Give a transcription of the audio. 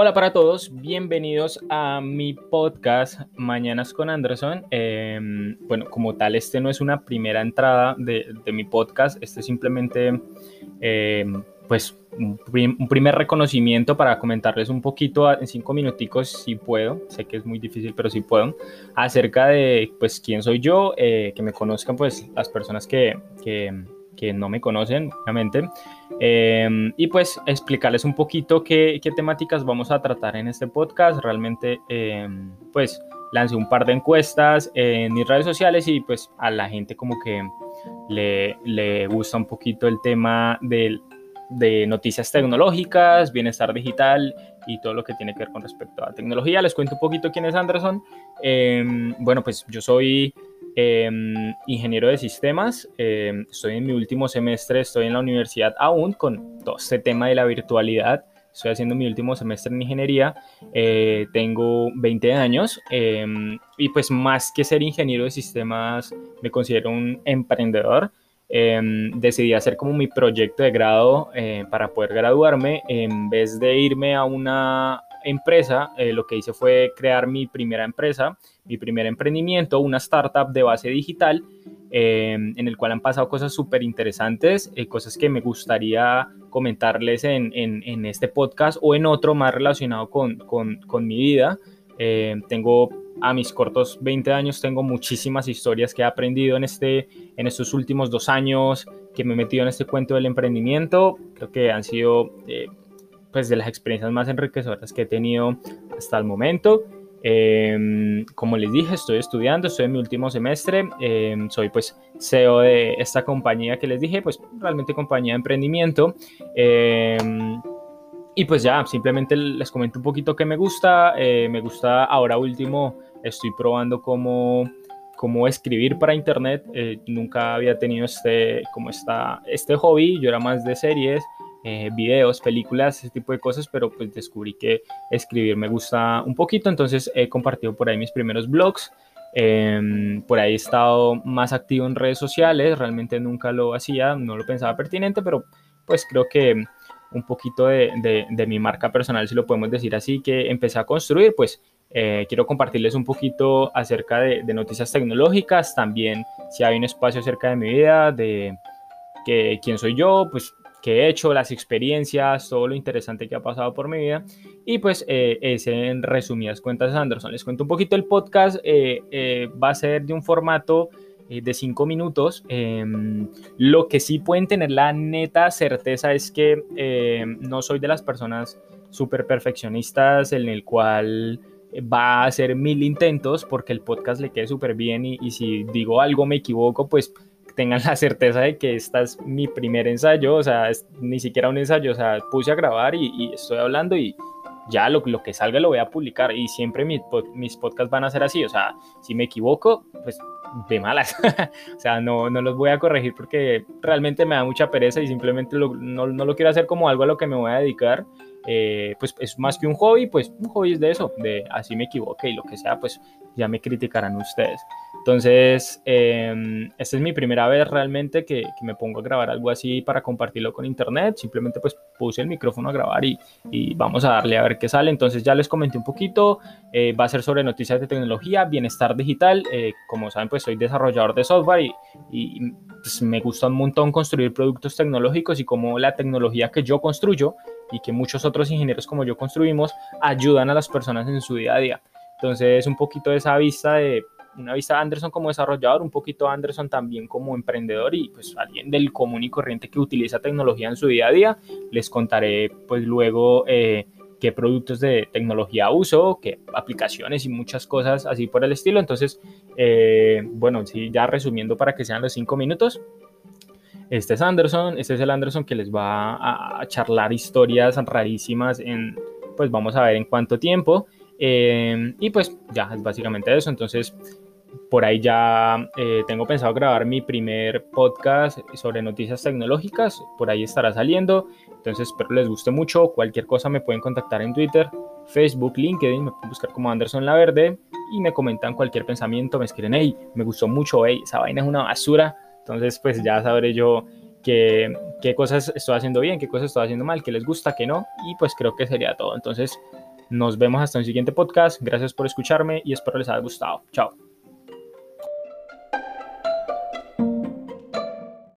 Hola para todos, bienvenidos a mi podcast Mañanas con Anderson. Em, bueno, como tal, este no es una primera entrada de, mi podcast, este es simplemente em, pues un, primer reconocimiento para comentarles un poquito en cinco minuticos, si puedo, sé que es muy difícil, pero si puedo, acerca de pues quién soy yo, eh, que me conozcan pues las personas que, que que no me conocen, obviamente, em, y pues explicarles un poquito qué, qué, temáticas vamos a tratar en este podcast. Realmente, em, pues lancé un par de encuestas en mis redes sociales y pues a la gente como que le, le gusta un poquito el tema del de noticias tecnológicas, bienestar digital y todo lo que tiene que ver con respecto a tecnología. Les cuento un poquito quién es Anderson. Em, bueno, pues yo soy Em, ingeniero de sistemas. Em, estoy en mi último semestre, estoy en la universidad aún con todo este tema de la virtualidad. Estoy haciendo mi último semestre en ingeniería. Eh, tengo 20 años y pues más que ser ingeniero de sistemas, me considero un emprendedor. Decidí hacer como mi proyecto de grado eh, para poder graduarme en vez de irme a una empresa, eh, lo que hice fue crear mi primera empresa, mi primer emprendimiento, una startup de base digital, em, en el cual han pasado cosas súper interesantes, eh, cosas que me gustaría comentarles en, este podcast o en otro más relacionado con, mi vida. Em, tengo a mis cortos 20 años, tengo muchísimas historias que he aprendido en, este, en estos últimos dos años que me he metido en este cuento del emprendimiento. Creo que han sido eh, pues de las experiencias más enriquecedoras que he tenido hasta el momento. Em, como les dije, estoy estudiando, estoy en mi último semestre, em, soy pues CEO de esta compañía que les dije, pues realmente compañía de emprendimiento. Y pues ya, simplemente les comento un poquito que me gusta. Eh, me gusta ahora último, estoy probando cómo, cómo escribir para internet. Eh, nunca había tenido este, como esta, este hobby, yo era más de series. Eh, videos, películas, ese tipo de cosas, pero pues descubrí que escribir me gusta un poquito, entonces he compartido por ahí mis primeros blogs, em, por ahí he estado más activo en redes sociales, realmente nunca lo hacía, no lo pensaba pertinente, pero pues creo que un poquito de, de, mi marca personal, si lo podemos decir así, que empecé a construir, pues eh, quiero compartirles un poquito acerca de, noticias tecnológicas, también si hay un espacio acerca de mi vida, de que, quién soy yo, pues que he hecho, las experiencias, todo lo interesante que ha pasado por mi vida. Y pues eh, es en resumidas cuentas Anderson. Les cuento un poquito el podcast. Eh, va a ser de un formato de cinco minutos. Em, lo que sí pueden tener la neta certeza es que no soy de las personas súper perfeccionistas en el cual va a hacer mil intentos porque el podcast le quede súper bien y, y si digo algo me equivoco, pues tengan la certeza de que esta es mi primer ensayo, o sea, ni siquiera un ensayo, o sea, puse a grabar y, estoy hablando y ya lo, lo, que salga lo voy a publicar y siempre mis, mis podcasts van a ser así, o sea, si me equivoco, pues de malas, o sea, no, no los voy a corregir porque realmente me da mucha pereza y simplemente no, no, lo quiero hacer como algo a lo que me voy a dedicar. Eh, pues es más que un hobby, pues un hobby es de eso, de así me equivoque y lo que sea, pues ya me criticarán ustedes. Entonces, eh, esta es mi primera vez realmente que, me pongo a grabar algo así para compartirlo con internet. Simplemente pues puse el micrófono a grabar y, y vamos a darle a ver qué sale. Entonces ya les comenté un poquito. Eh, va a ser sobre noticias de tecnología, bienestar digital. Eh, como saben, pues soy desarrollador de software y, y pues, me gusta un montón construir productos tecnológicos y cómo la tecnología que yo construyo y que muchos otros ingenieros como yo construimos ayudan a las personas en su día a día. Entonces, un poquito de esa vista de una vista de Anderson como desarrollador, un poquito Anderson también como emprendedor y pues alguien del común y corriente que utiliza tecnología en su día a día. Les contaré pues luego eh, qué productos de tecnología uso, qué aplicaciones y muchas cosas así por el estilo. Entonces, eh, bueno, sí, ya resumiendo para que sean los cinco minutos. Este es Anderson, este es el Anderson que les va a charlar historias rarísimas en, pues vamos a ver en cuánto tiempo. Em, y pues ya es básicamente eso. Entonces, por ahí ya eh, tengo pensado grabar mi primer podcast sobre noticias tecnológicas. Por ahí estará saliendo. Entonces, espero les guste mucho. Cualquier cosa me pueden contactar en Twitter, Facebook, LinkedIn. Me pueden buscar como Anderson La Verde y me comentan cualquier pensamiento. Me escriben, hey, me gustó mucho, hey, esa vaina es una basura. Entonces, pues ya sabré yo qué, qué cosas estoy haciendo bien, qué cosas estoy haciendo mal, qué les gusta, qué no. Y pues creo que sería todo. Entonces, Nos vemos hasta un siguiente podcast. Gracias por escucharme y espero les haya gustado. Chao.